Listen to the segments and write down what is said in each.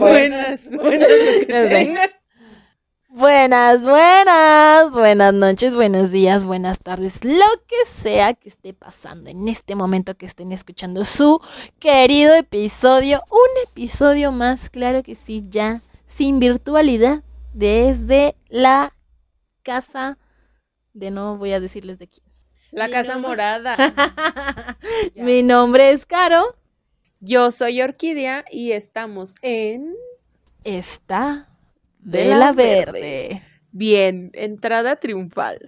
Buenas, buenas. Buenas, buenas, buenas noches, buenos días, buenas tardes, lo que sea que esté pasando en este momento que estén escuchando su querido episodio, un episodio más, claro que sí, ya sin virtualidad, desde la casa de no voy a decirles de quién. La Mi casa nombre- morada. Mi nombre es Caro, Yo soy Orquídea y estamos en. está de, De la, verde. Bien, entrada triunfal.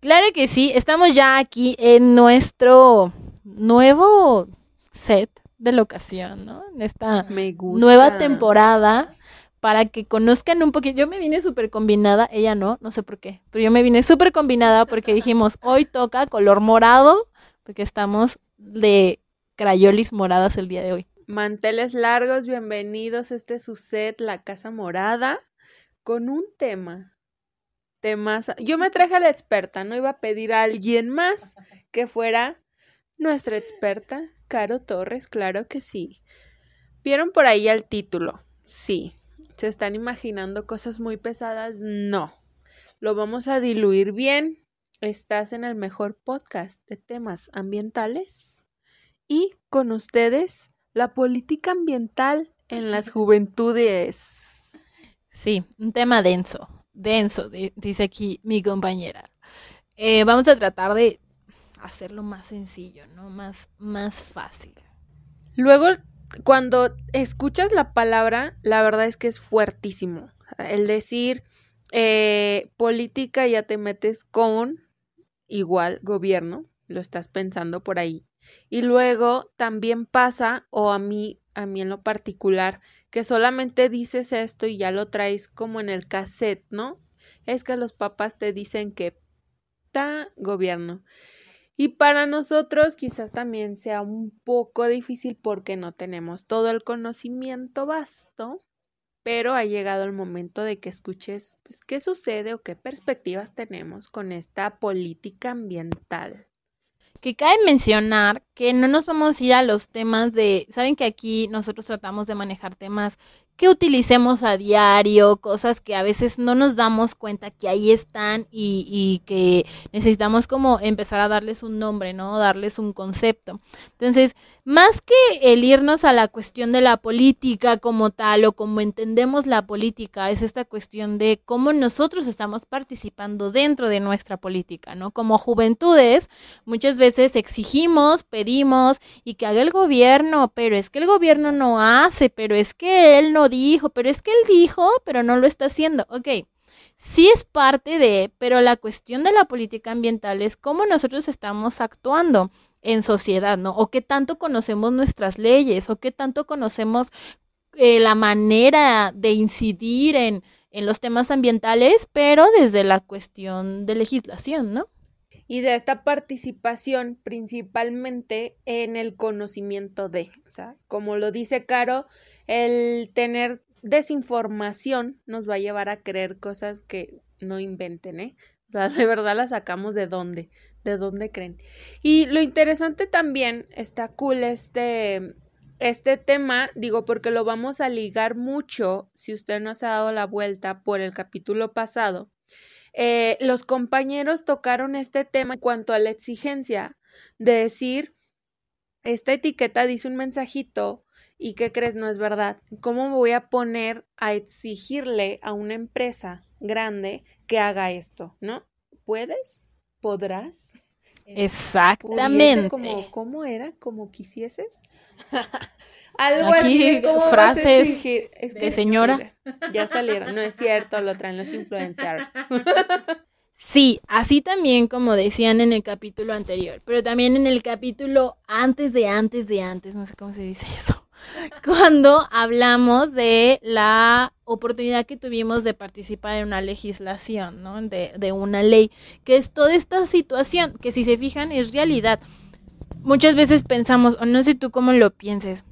Claro que sí, estamos ya aquí en nuestro nuevo set de locación, ¿no? En esta Me gusta. nueva temporada para que conozcan un poquito. Yo me vine súper combinada, ella no, no sé por qué, pero yo me vine súper combinada porque dijimos, hoy toca color morado, porque estamos de crayolis moradas el día de hoy. Manteles largos, bienvenidos. Este es su set, La Casa Morada, con un tema. Temas. Yo me traje a la experta, no iba a pedir a alguien más que fuera nuestra experta, Caro Torres, claro que sí. ¿Vieron por ahí el título? Sí. ¿Se están imaginando cosas muy pesadas? No. Lo vamos a diluir bien. Estás en el mejor podcast de temas ambientales. Y con ustedes, la política ambiental en las juventudes. Sí, un tema denso, denso, di- dice aquí mi compañera. Eh, vamos a tratar de hacerlo más sencillo, ¿no? Más, más fácil. Luego, cuando escuchas la palabra, la verdad es que es fuertísimo. El decir eh, política ya te metes con igual gobierno, lo estás pensando por ahí. Y luego también pasa, o a mí, a mí en lo particular, que solamente dices esto y ya lo traes como en el cassette, ¿no? Es que los papás te dicen que ta gobierno. Y para nosotros quizás también sea un poco difícil porque no tenemos todo el conocimiento vasto, pero ha llegado el momento de que escuches pues, qué sucede o qué perspectivas tenemos con esta política ambiental. Que cabe mencionar que no nos vamos a ir a los temas de, saben que aquí nosotros tratamos de manejar temas que utilicemos a diario, cosas que a veces no nos damos cuenta que ahí están y, que necesitamos como empezar a darles un nombre, ¿no? Darles un concepto. Entonces, más que el irnos a la cuestión de la política como tal o como entendemos la política, es esta cuestión de cómo nosotros estamos participando dentro de nuestra política, ¿no? Como juventudes, muchas veces exigimos, pedimos y que haga el gobierno, pero es que el gobierno no hace, pero es que él no dijo, pero es que él dijo, pero no lo está haciendo. Ok, sí es parte de, pero la cuestión de la política ambiental es cómo nosotros estamos actuando en sociedad, ¿no? O qué tanto conocemos nuestras leyes, o qué tanto conocemos eh, la manera de incidir en, en los temas ambientales, pero desde la cuestión de legislación, ¿no? Y de esta participación principalmente en el conocimiento de, o sea, como lo dice Caro, el tener desinformación nos va a llevar a creer cosas que no inventen, ¿eh? O sea, de verdad las sacamos de dónde, de dónde creen. Y lo interesante también, está cool este, este tema, digo, porque lo vamos a ligar mucho, si usted no se ha dado la vuelta por el capítulo pasado, eh, los compañeros tocaron este tema en cuanto a la exigencia de decir, esta etiqueta dice un mensajito y ¿qué crees? No es verdad. ¿Cómo me voy a poner a exigirle a una empresa grande que haga esto? ¿No? ¿Puedes? ¿Podrás? Exactamente. Como, ¿Cómo era? ¿Como quisieses? Algo Aquí, así, ¿cómo vas a frases de señora. mira, ya salieron, no es cierto, lo traen los influencers. Sí, así también como decían en el capítulo anterior, pero también en el capítulo antes de antes de antes, no sé cómo se dice eso, cuando hablamos de la oportunidad que tuvimos de participar en una legislación, ¿no? De, de una ley, que es toda esta situación, que si se fijan es realidad. Muchas veces pensamos, o no sé tú cómo lo pienses,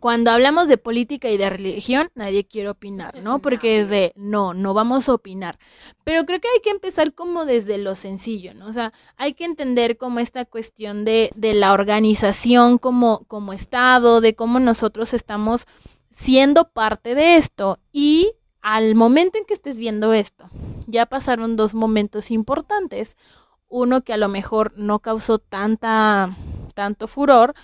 cuando hablamos de política y de religión, nadie quiere opinar, ¿no? Porque es de, no, no vamos a opinar. Pero creo que hay que empezar como desde lo sencillo, ¿no? O sea, hay que entender como esta cuestión de, de la organización como, como Estado, de cómo nosotros estamos siendo parte de esto. Y al momento en que estés viendo esto, ya pasaron dos momentos importantes. Uno que a lo mejor no causó tanta tanto furor,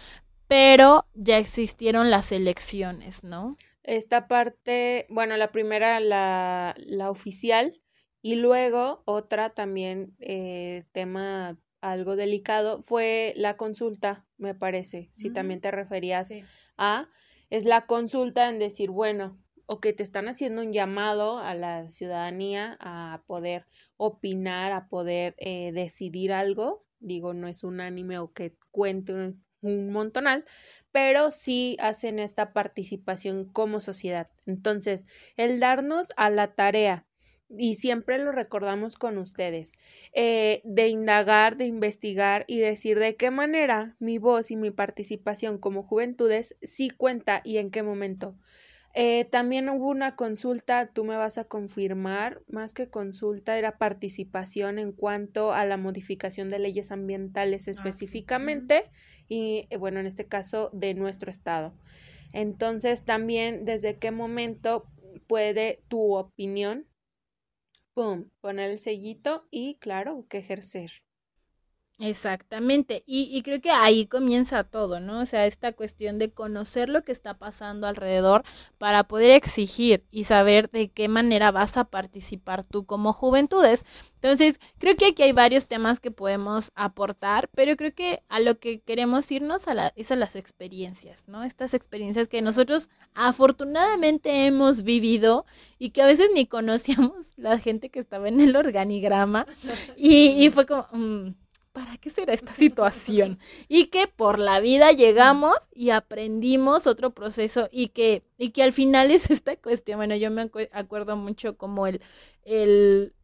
pero ya existieron las elecciones, ¿no? Esta parte, bueno, la primera, la, la oficial, y luego otra también, eh, tema algo delicado, fue la consulta, me parece, si mm, también te referías a, es la consulta en decir, bueno, o que te están haciendo un llamado a la ciudadanía a poder opinar, a poder eh, decidir algo, digo, no es unánime o que cuente un, un montonal, pero sí hacen esta participación como sociedad. Entonces, el darnos a la tarea, y siempre lo recordamos con ustedes, eh, de indagar, de investigar y decir de qué manera mi voz y mi participación como juventudes sí cuenta y en qué momento. Eh, también hubo una consulta, tú me vas a confirmar, más que consulta, era participación en cuanto a la modificación de leyes ambientales ah, específicamente y, eh, bueno, en este caso de nuestro estado. Entonces, también desde qué momento puede tu opinión, pum, poner el sellito y, claro, que ejercer. Exactamente, y, y, creo que ahí comienza todo, ¿no? O sea, esta cuestión de conocer lo que está pasando alrededor para poder exigir y saber de qué manera vas a participar tú como juventudes. Entonces, creo que aquí hay varios temas que podemos aportar, pero creo que a lo que queremos irnos a la, es a las experiencias, ¿no? Estas experiencias que nosotros afortunadamente hemos vivido y que a veces ni conocíamos la gente que estaba en el organigrama y, y fue como... Mm, ¿para qué será esta situación? Y que por la vida llegamos y aprendimos otro proceso y que, y que al final es esta cuestión. Bueno, yo me acuerdo mucho como el, el,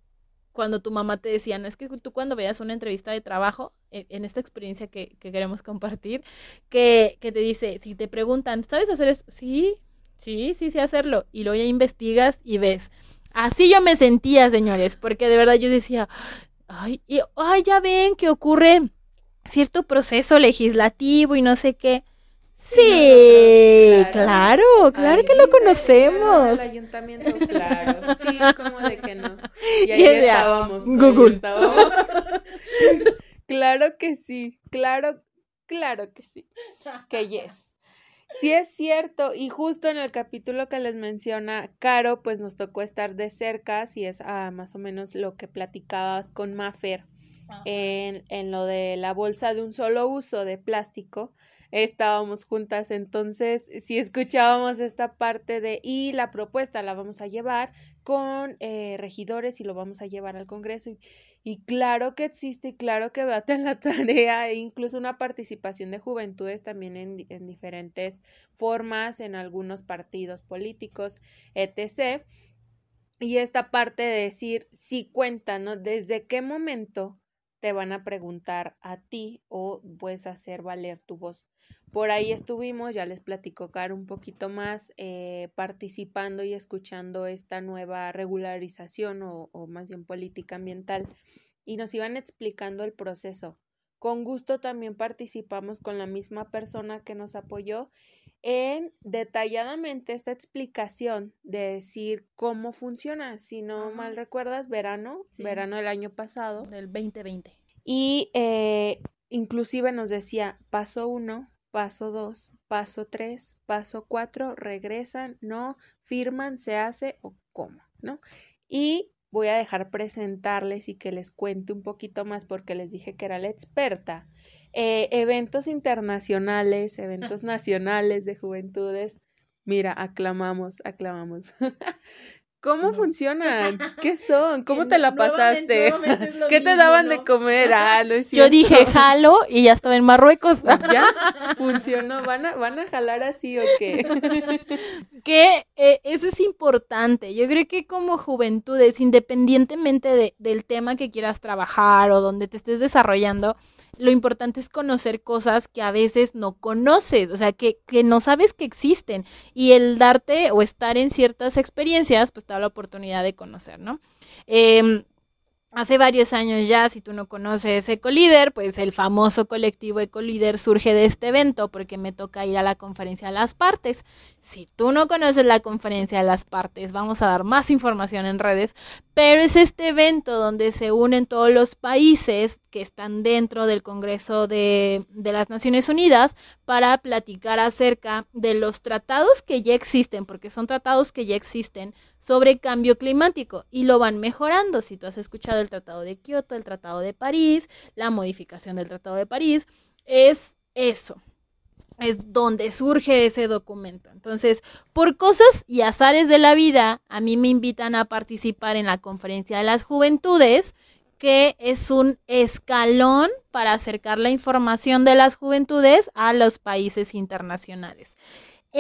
cuando tu mamá te decía, no es que tú cuando veas una entrevista de trabajo, e, en, esta experiencia que, que, queremos compartir, que, que te dice, si te preguntan, ¿sabes hacer eso? Sí, sí, sí sé hacerlo. Y luego ya investigas y ves. Así yo me sentía, señores, porque de verdad yo decía, ay, y, ay, ya ven que ocurre cierto proceso legislativo y no sé qué. Sí, claro, claro, que lo conocemos. El ayuntamiento, claro. Sí, como de que no. Y ahí estábamos. Google. claro que sí, claro, claro que sí. Que yes. Sí es cierto, y justo en el capítulo que les menciona Caro, pues nos tocó estar de cerca, si es ah, más o menos lo que platicabas con Maffer en, en lo de la bolsa de un solo uso de plástico estábamos juntas, entonces si escuchábamos esta parte de y la propuesta la vamos a llevar con eh, regidores y lo vamos a llevar al Congreso y, claro que existe y claro que bate en la tarea, e incluso una participación de juventudes también en, en diferentes formas, en algunos partidos políticos, etc. Y esta parte de decir, si cuenta, ¿no? ¿Desde qué momento te van a preguntar a ti o puedes hacer valer tu voz. Por ahí estuvimos, ya les platico Caro un poquito más, eh, participando y escuchando esta nueva regularización o más bien política ambiental y nos iban explicando el proceso. Con gusto también participamos con la misma persona que nos apoyó en detalladamente esta explicación de decir cómo funciona. Si no mal recuerdas, verano, verano del año pasado. Del 2020. Y eh, inclusive nos decía, paso uno, paso dos, paso tres, paso cuatro, regresan, no, firman, se hace o cómo, ¿no? Y voy a dejar presentarles y que les cuente un poquito más porque les dije que era la experta. Eh, eventos internacionales, eventos nacionales de juventudes. Mira, aclamamos, aclamamos. ¿Cómo funcionan? ¿Qué son? ¿Cómo te la pasaste? ¿Qué te daban de comer? Ah, Yo dije jalo y ya estaba en Marruecos. ¿Ya? Funcionó. ¿Van a, van a jalar así o qué? que eh, eso es importante. Yo creo que como juventudes, independientemente de, del tema que quieras trabajar o donde te estés desarrollando, lo importante es conocer cosas que a veces no conoces, o sea, que, que no sabes que existen. Y el darte o estar en ciertas experiencias, pues te da la oportunidad de conocer, ¿no? Eh, Hace varios años ya, si tú no conoces Ecolíder, pues el famoso colectivo Ecolíder surge de este evento porque me toca ir a la conferencia de las partes. Si tú no conoces la conferencia de las partes, vamos a dar más información en redes, pero es este evento donde se unen todos los países que están dentro del Congreso de, de, las Naciones Unidas para platicar acerca de los tratados que ya existen, porque son tratados que ya existen sobre cambio climático y lo van mejorando. Si tú has escuchado el Tratado de Kioto, el Tratado de París, la modificación del Tratado de París, es eso. Es donde surge ese documento. Entonces, por cosas y azares de la vida, a mí me invitan a participar en la conferencia de las juventudes, que es un escalón para acercar la información de las juventudes a los países internacionales.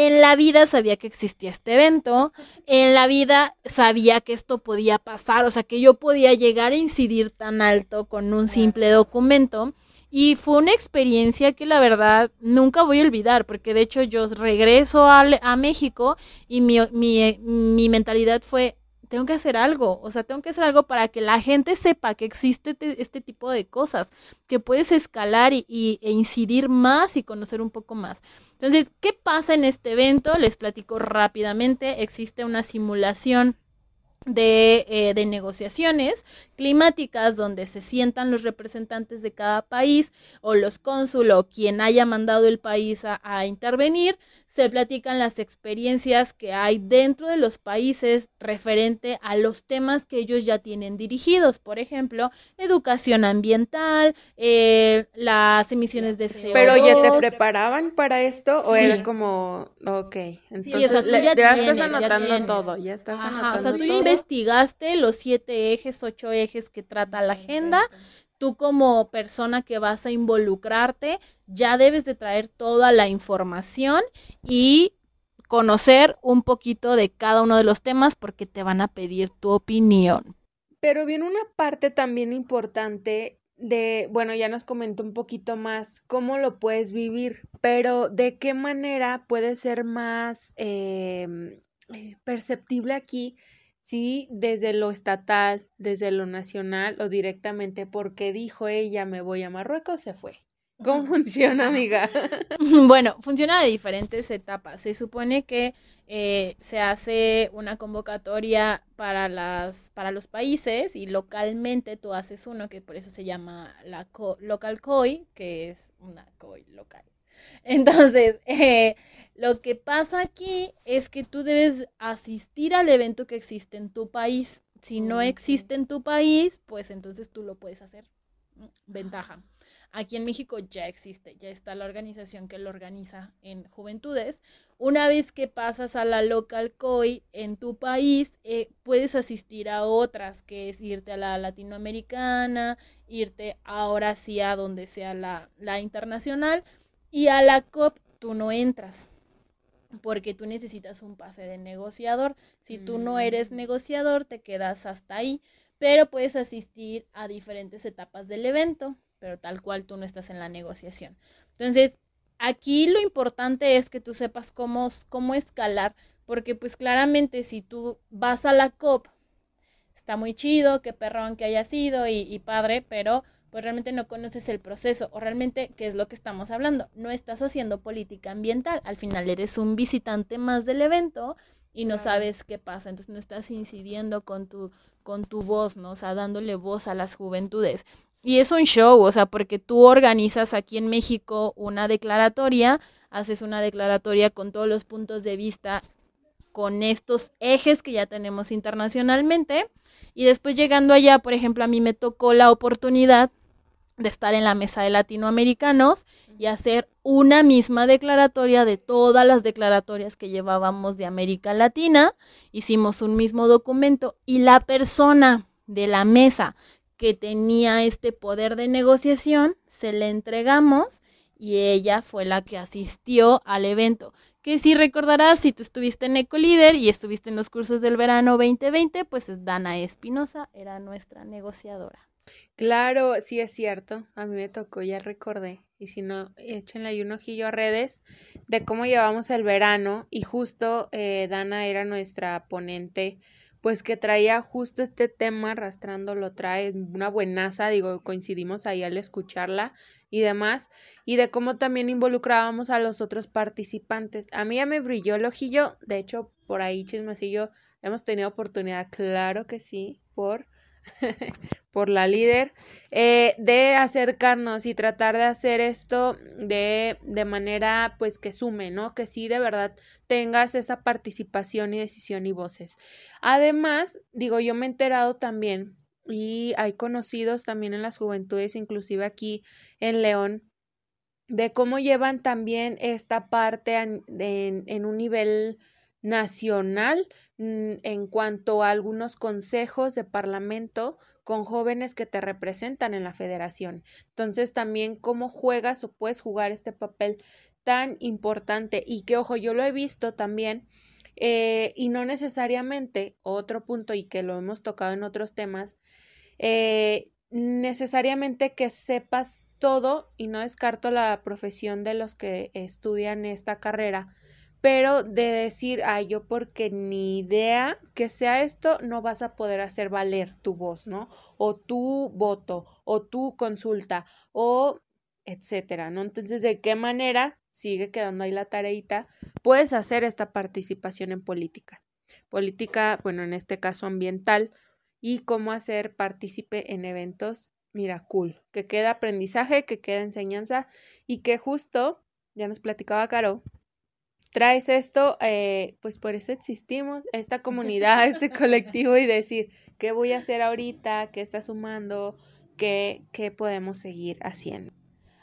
En la vida sabía que existía este evento, en la vida sabía que esto podía pasar, o sea, que yo podía llegar a incidir tan alto con un simple documento. Y fue una experiencia que la verdad nunca voy a olvidar, porque de hecho yo regreso a, a México y mi, mi, mi mentalidad fue, tengo que hacer algo, o sea, tengo que hacer algo para que la gente sepa que existe te, este tipo de cosas, que puedes escalar y, y, e incidir más y conocer un poco más. Entonces, ¿qué pasa en este evento? Les platico rápidamente. Existe una simulación de, eh, de, negociaciones climáticas donde se sientan los representantes de cada país o los cónsul o quien haya mandado el país a, intervenir, se platican las experiencias que hay dentro de los países referente a los temas que ellos ya tienen dirigidos, por ejemplo, educación ambiental, eh, las emisiones de CO2. Pero ya te preparaban para esto o sí. era como, ok, entonces sí, o sea, ya, tienes, estás anotando ya todo, ya estás Ajá, anotando o sea, tú todo. ya investigaste los siete ejes, ocho ejes que trata la agenda. Tú como persona que vas a involucrarte, ya debes de traer toda la información y conocer un poquito de cada uno de los temas porque te van a pedir tu opinión. Pero viene una parte también importante de, bueno, ya nos comentó un poquito más cómo lo puedes vivir, pero de qué manera puede ser más eh, perceptible aquí sí, desde lo estatal, desde lo nacional o directamente porque dijo ella me voy a Marruecos, se fue. ¿Cómo funciona, amiga? Bueno, funciona de diferentes etapas. Se supone que eh, se hace una convocatoria para, las, para los países y localmente tú haces uno que por eso se llama la co local COI, que es una COI local. Entonces, eh, lo que pasa aquí es que tú debes asistir al evento que existe en tu país. Si no existe en tu país, pues entonces tú lo puedes hacer. Ventaja. Aquí en México ya existe, ya está la organización que lo organiza en juventudes. Una vez que pasas a la local COI en tu país, eh, puedes asistir a otras, que es irte a la latinoamericana, irte ahora sí a donde sea la, la internacional. Y a la COP tú no entras porque tú necesitas un pase de negociador. Si tú no eres negociador, te quedas hasta ahí, pero puedes asistir a diferentes etapas del evento, pero tal cual tú no estás en la negociación. Entonces, aquí lo importante es que tú sepas cómo, cómo escalar, porque pues claramente si tú vas a la COP, está muy chido, qué perrón que haya sido y, y padre, pero pues realmente no conoces el proceso o realmente qué es lo que estamos hablando. No estás haciendo política ambiental, al final eres un visitante más del evento y no sabes qué pasa, entonces no estás incidiendo con tu, con tu voz, ¿no? O sea, dándole voz a las juventudes. Y es un show, o sea, porque tú organizas aquí en México una declaratoria, haces una declaratoria con todos los puntos de vista, con estos ejes que ya tenemos internacionalmente, y después llegando allá, por ejemplo, a mí me tocó la oportunidad de estar en la mesa de latinoamericanos y hacer una misma declaratoria de todas las declaratorias que llevábamos de América Latina. Hicimos un mismo documento y la persona de la mesa que tenía este poder de negociación, se le entregamos y ella fue la que asistió al evento. Que si recordarás, si tú estuviste en Ecolíder y estuviste en los cursos del verano 2020, pues Dana Espinosa era nuestra negociadora. Claro, sí es cierto. A mí me tocó, ya recordé. Y si no, échenle ahí un ojillo a redes de cómo llevamos el verano. Y justo eh, Dana era nuestra ponente, pues que traía justo este tema arrastrando, lo trae una buenaza, digo, coincidimos ahí al escucharla y demás. Y de cómo también involucrábamos a los otros participantes. A mí ya me brilló el ojillo. De hecho, por ahí, chismecillo, hemos tenido oportunidad, claro que sí, por por la líder, eh, de acercarnos y tratar de hacer esto de, de manera pues que sume, ¿no? Que sí de verdad tengas esa participación y decisión y voces. Además, digo, yo me he enterado también y hay conocidos también en las juventudes, inclusive aquí en León, de cómo llevan también esta parte en, en un nivel nacional mm, en cuanto a algunos consejos de parlamento con jóvenes que te representan en la federación. Entonces también cómo juegas o puedes jugar este papel tan importante y que ojo, yo lo he visto también eh, y no necesariamente, otro punto y que lo hemos tocado en otros temas, eh, necesariamente que sepas todo y no descarto la profesión de los que estudian esta carrera, pero de decir, ay, yo porque ni idea que sea esto, no vas a poder hacer valer tu voz, ¿no? O tu voto, o tu consulta, o etcétera, ¿no? Entonces, ¿de qué manera sigue quedando ahí la tareita? Puedes hacer esta participación en política. Política, bueno, en este caso ambiental, y cómo hacer partícipe en eventos, mira, cool, que queda aprendizaje, que queda enseñanza y que justo, ya nos platicaba Caro, traes esto, eh, pues por eso existimos, esta comunidad, este colectivo y decir, ¿qué voy a hacer ahorita? ¿Qué está sumando? ¿Qué, qué podemos seguir haciendo?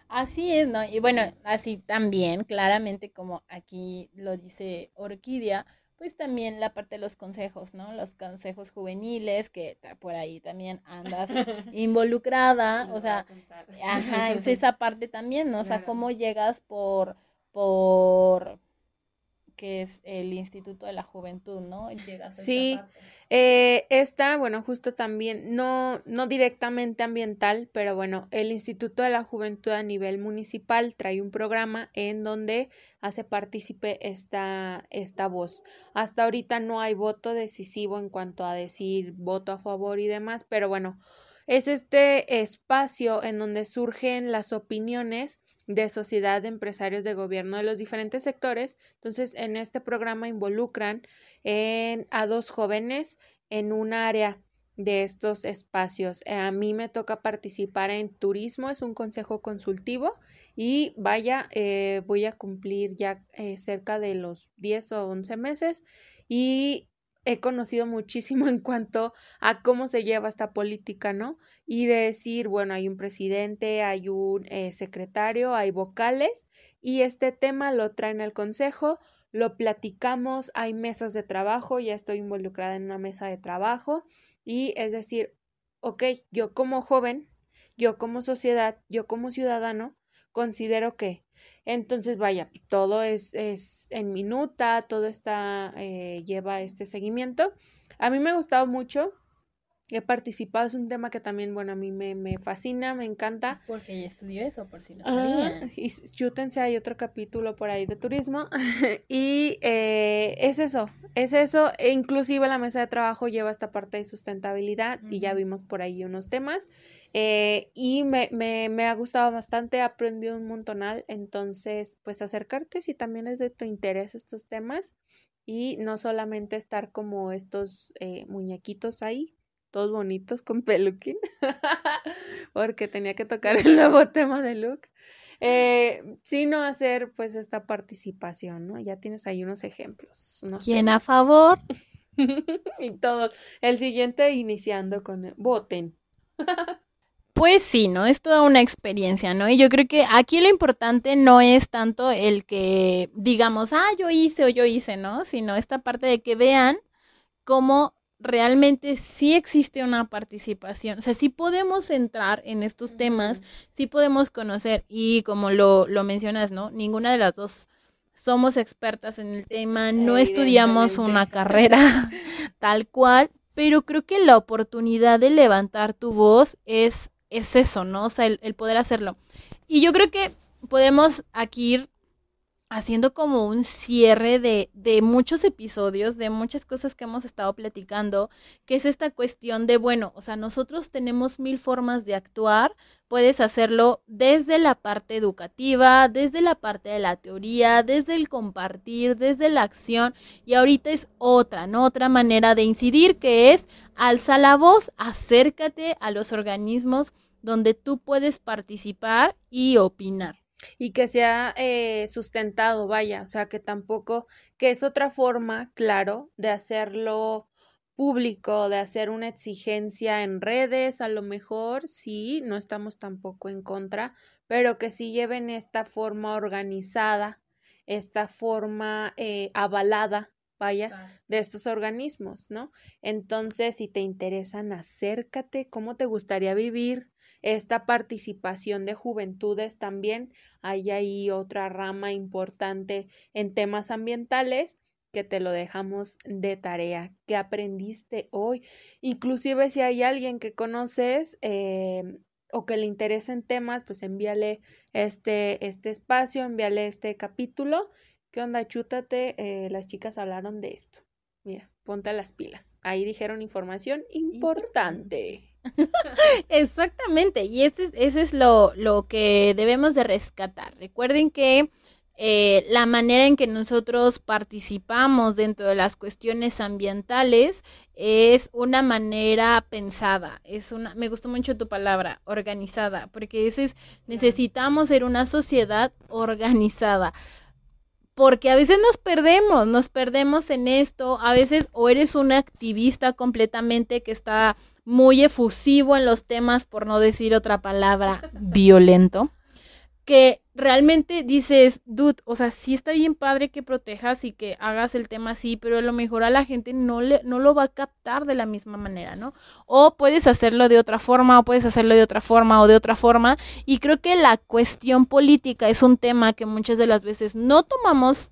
Así es, ¿no? Y bueno, así también, claramente como aquí lo dice Orquídea, pues también la parte de los consejos, ¿no? Los consejos juveniles, que por ahí también andas involucrada, o sea, ajá, es esa parte también, ¿no? O sea, cómo llegas por, por, que es el Instituto de la Juventud, ¿no? sí, eh, esta, bueno, justo también, no, no directamente ambiental, pero bueno, el Instituto de la Juventud a nivel municipal trae un programa en donde hace partícipe esta, esta voz. Hasta ahorita no hay voto decisivo en cuanto a decir voto a favor y demás, pero bueno, es este espacio en donde surgen las opiniones de sociedad de empresarios de gobierno de los diferentes sectores. Entonces, en este programa involucran en, a dos jóvenes en un área de estos espacios. Eh, a mí me toca participar en turismo, es un consejo consultivo y vaya, eh, voy a cumplir ya eh, cerca de los 10 o 11 meses y he conocido muchísimo en cuanto a cómo se lleva esta política, ¿no? Y de decir, bueno, hay un presidente, hay un eh, secretario, hay vocales, y este tema lo traen al consejo, lo platicamos, hay mesas de trabajo, ya estoy involucrada en una mesa de trabajo, y es decir, ok, yo como joven, yo como sociedad, yo como ciudadano, considero que entonces, vaya, todo es, es en minuta, todo está, eh, lleva este seguimiento. A mí me ha gustado mucho he participado, es un tema que también, bueno, a mí me, me fascina, me encanta. Porque ya estudió eso, por si no sabían. y chútense, hay otro capítulo por ahí de turismo. y eh, es eso, es eso. E inclusive la mesa de trabajo lleva esta parte de sustentabilidad y ya vimos por ahí unos temas. Eh, y me, me, me, ha gustado bastante, he aprendido un montonal. Entonces, pues acercarte si también es de tu interés estos temas y no solamente estar como estos eh, muñequitos ahí todos bonitos con peluquín, porque tenía que tocar el nuevo tema de look, eh, sino hacer pues esta participación, ¿no? Ya tienes ahí unos ejemplos. ¿Quién a favor? y todo. El siguiente iniciando con voten. Pues sí, ¿no? Es toda una experiencia, ¿no? Y yo creo que aquí lo importante no es tanto el que digamos, ah, yo hice o yo hice, ¿no? Sino esta parte de que vean cómo realmente sí existe una participación, o sea, sí podemos entrar en estos temas, sí podemos conocer y como lo, lo mencionas, ¿no? Ninguna de las dos somos expertas en el tema, no estudiamos una carrera tal cual, pero creo que la oportunidad de levantar tu voz es, es eso, ¿no? O sea, el, el poder hacerlo. Y yo creo que podemos aquí ir haciendo como un cierre de, de, muchos episodios, de muchas cosas que hemos estado platicando, que es esta cuestión de, bueno, o sea, nosotros tenemos mil formas de actuar, puedes hacerlo desde la parte educativa, desde la parte de la teoría, desde el compartir, desde la acción, y ahorita es otra, ¿no? Otra manera de incidir que es alza la voz, acércate a los organismos donde tú puedes participar y opinar y que sea eh, sustentado, vaya, o sea, que tampoco, que es otra forma, claro, de hacerlo público, de hacer una exigencia en redes, a lo mejor, sí, no estamos tampoco en contra, pero que sí lleven esta forma organizada, esta forma eh, avalada vaya, de estos organismos, ¿no? Entonces, si te interesan, acércate, ¿cómo te gustaría vivir esta participación de juventudes también? Hay ahí otra rama importante en temas ambientales que te lo dejamos de tarea. ¿Qué aprendiste hoy? Inclusive si hay alguien que conoces eh, o que le interesen temas, pues envíale este, este espacio, envíale este capítulo ¿Qué onda? Chútate, eh, las chicas hablaron de esto. Mira, ponte las pilas. Ahí dijeron información importante. Exactamente, y ese, ese es lo, lo, que debemos de rescatar. Recuerden que eh, la manera en que nosotros participamos dentro de las cuestiones ambientales es una manera pensada, es una, me gustó mucho tu palabra, organizada, porque ese es, necesitamos ser una sociedad organizada porque a veces nos perdemos, nos perdemos en esto, a veces o eres un activista completamente que está muy efusivo en los temas, por no decir otra palabra, violento, que realmente dices, dude, o sea, sí está bien padre que protejas y que hagas el tema así, pero a lo mejor a la gente no, le, no lo va a captar de la misma manera, ¿no? O puedes hacerlo de otra forma, o puedes hacerlo de otra forma, o de otra forma. Y creo que la cuestión política es un tema que muchas de las veces no tomamos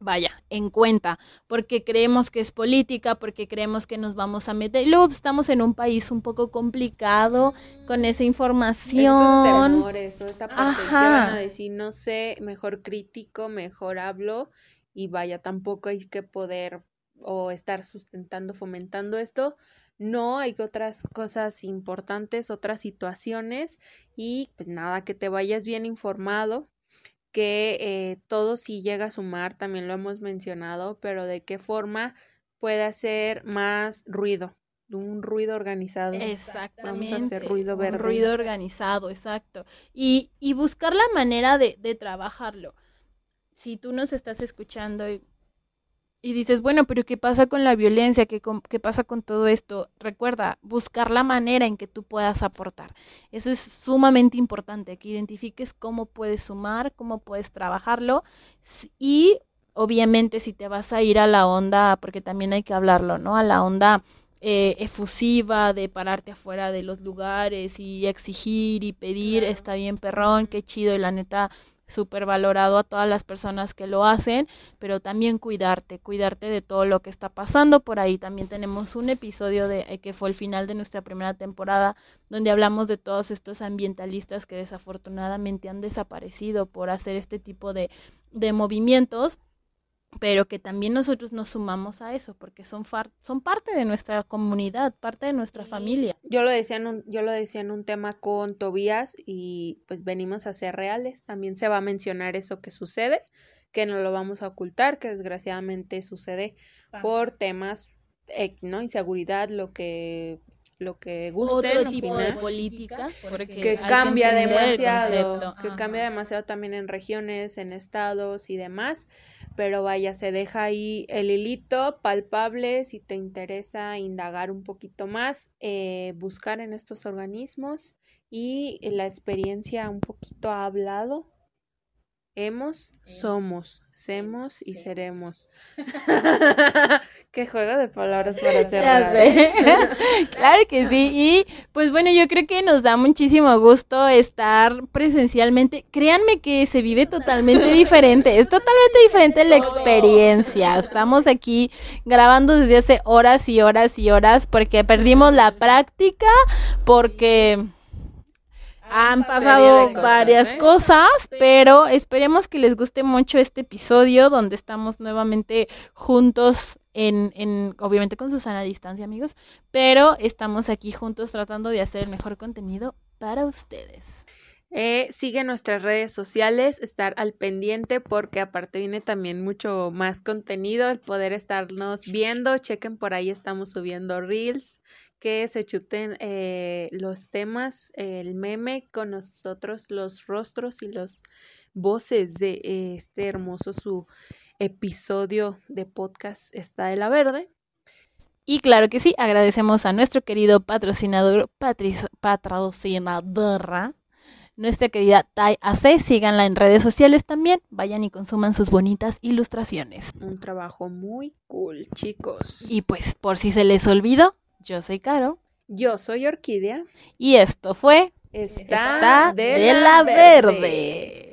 vaya, en cuenta, porque creemos que es política, porque creemos que nos vamos a meter. Y luego estamos en un país un poco complicado con esa información. Estos esta parte que van a decir, no sé, mejor crítico, mejor hablo, y vaya, tampoco hay que poder o estar sustentando, fomentando esto. No, hay otras cosas importantes, otras situaciones, y pues nada, que te vayas bien informado, que eh, todo sí llega a sumar, también lo hemos mencionado, pero de qué forma puede hacer más ruido, un ruido organizado. Exactamente. Vamos a hacer ruido verde. Un ruido organizado, exacto. Y, y buscar la manera de, de trabajarlo. Si tú nos estás escuchando y y dices, bueno, pero ¿qué pasa con la violencia? ¿Qué, ¿Qué, pasa con todo esto? Recuerda, buscar la manera en que tú puedas aportar. Eso es sumamente importante, que identifiques cómo puedes sumar, cómo puedes trabajarlo y obviamente si te vas a ir a la onda, porque también hay que hablarlo, ¿no? A la onda eh, efusiva de pararte afuera de los lugares y exigir y pedir, está bien perrón, qué chido y la neta súper valorado a todas las personas que lo hacen, pero también cuidarte, cuidarte de todo lo que está pasando. Por ahí también tenemos un episodio de eh, que fue el final de nuestra primera temporada, donde hablamos de todos estos ambientalistas que desafortunadamente han desaparecido por hacer este tipo de, de movimientos pero que también nosotros nos sumamos a eso porque son son parte de nuestra comunidad, parte de nuestra familia. Yo lo decía en un, yo lo decía en un tema con Tobías y pues venimos a ser reales. También se va a mencionar eso que sucede, que no lo vamos a ocultar, que desgraciadamente sucede por temas eh, no inseguridad, lo que lo que guste otro tipo de política que cambia demasiado que cambia demasiado también en regiones en estados y demás pero vaya, se deja ahí el hilito palpable si te interesa indagar un poquito más, eh, buscar en estos organismos y la experiencia un poquito ha hablado. Hemos, somos, semos y seremos. Qué juego de palabras para cerrar. claro que sí. Y pues bueno, yo creo que nos da muchísimo gusto estar presencialmente. Créanme que se vive totalmente diferente. Es totalmente diferente la experiencia. Estamos aquí grabando desde hace horas y horas y horas porque perdimos la práctica, porque han pasado varias ¿eh? cosas, pero esperemos que les guste mucho este episodio donde estamos nuevamente juntos en, en obviamente con Susana a distancia, amigos, pero estamos aquí juntos tratando de hacer el mejor contenido para ustedes. Eh, sigue nuestras redes sociales, estar al pendiente porque aparte viene también mucho más contenido, el poder estarnos viendo, chequen por ahí, estamos subiendo reels que se chuten eh, los temas, el meme con nosotros, los rostros y los voces de este hermoso su episodio de podcast está de la verde. Y claro que sí, agradecemos a nuestro querido patrocinador, Patricio patrocinadora, nuestra querida Tai AC. Síganla en redes sociales también. Vayan y consuman sus bonitas ilustraciones. Un trabajo muy cool, chicos. Y pues, por si se les olvidó, yo soy Caro. Yo soy Orquídea. Y esto fue Está, de, la, verde.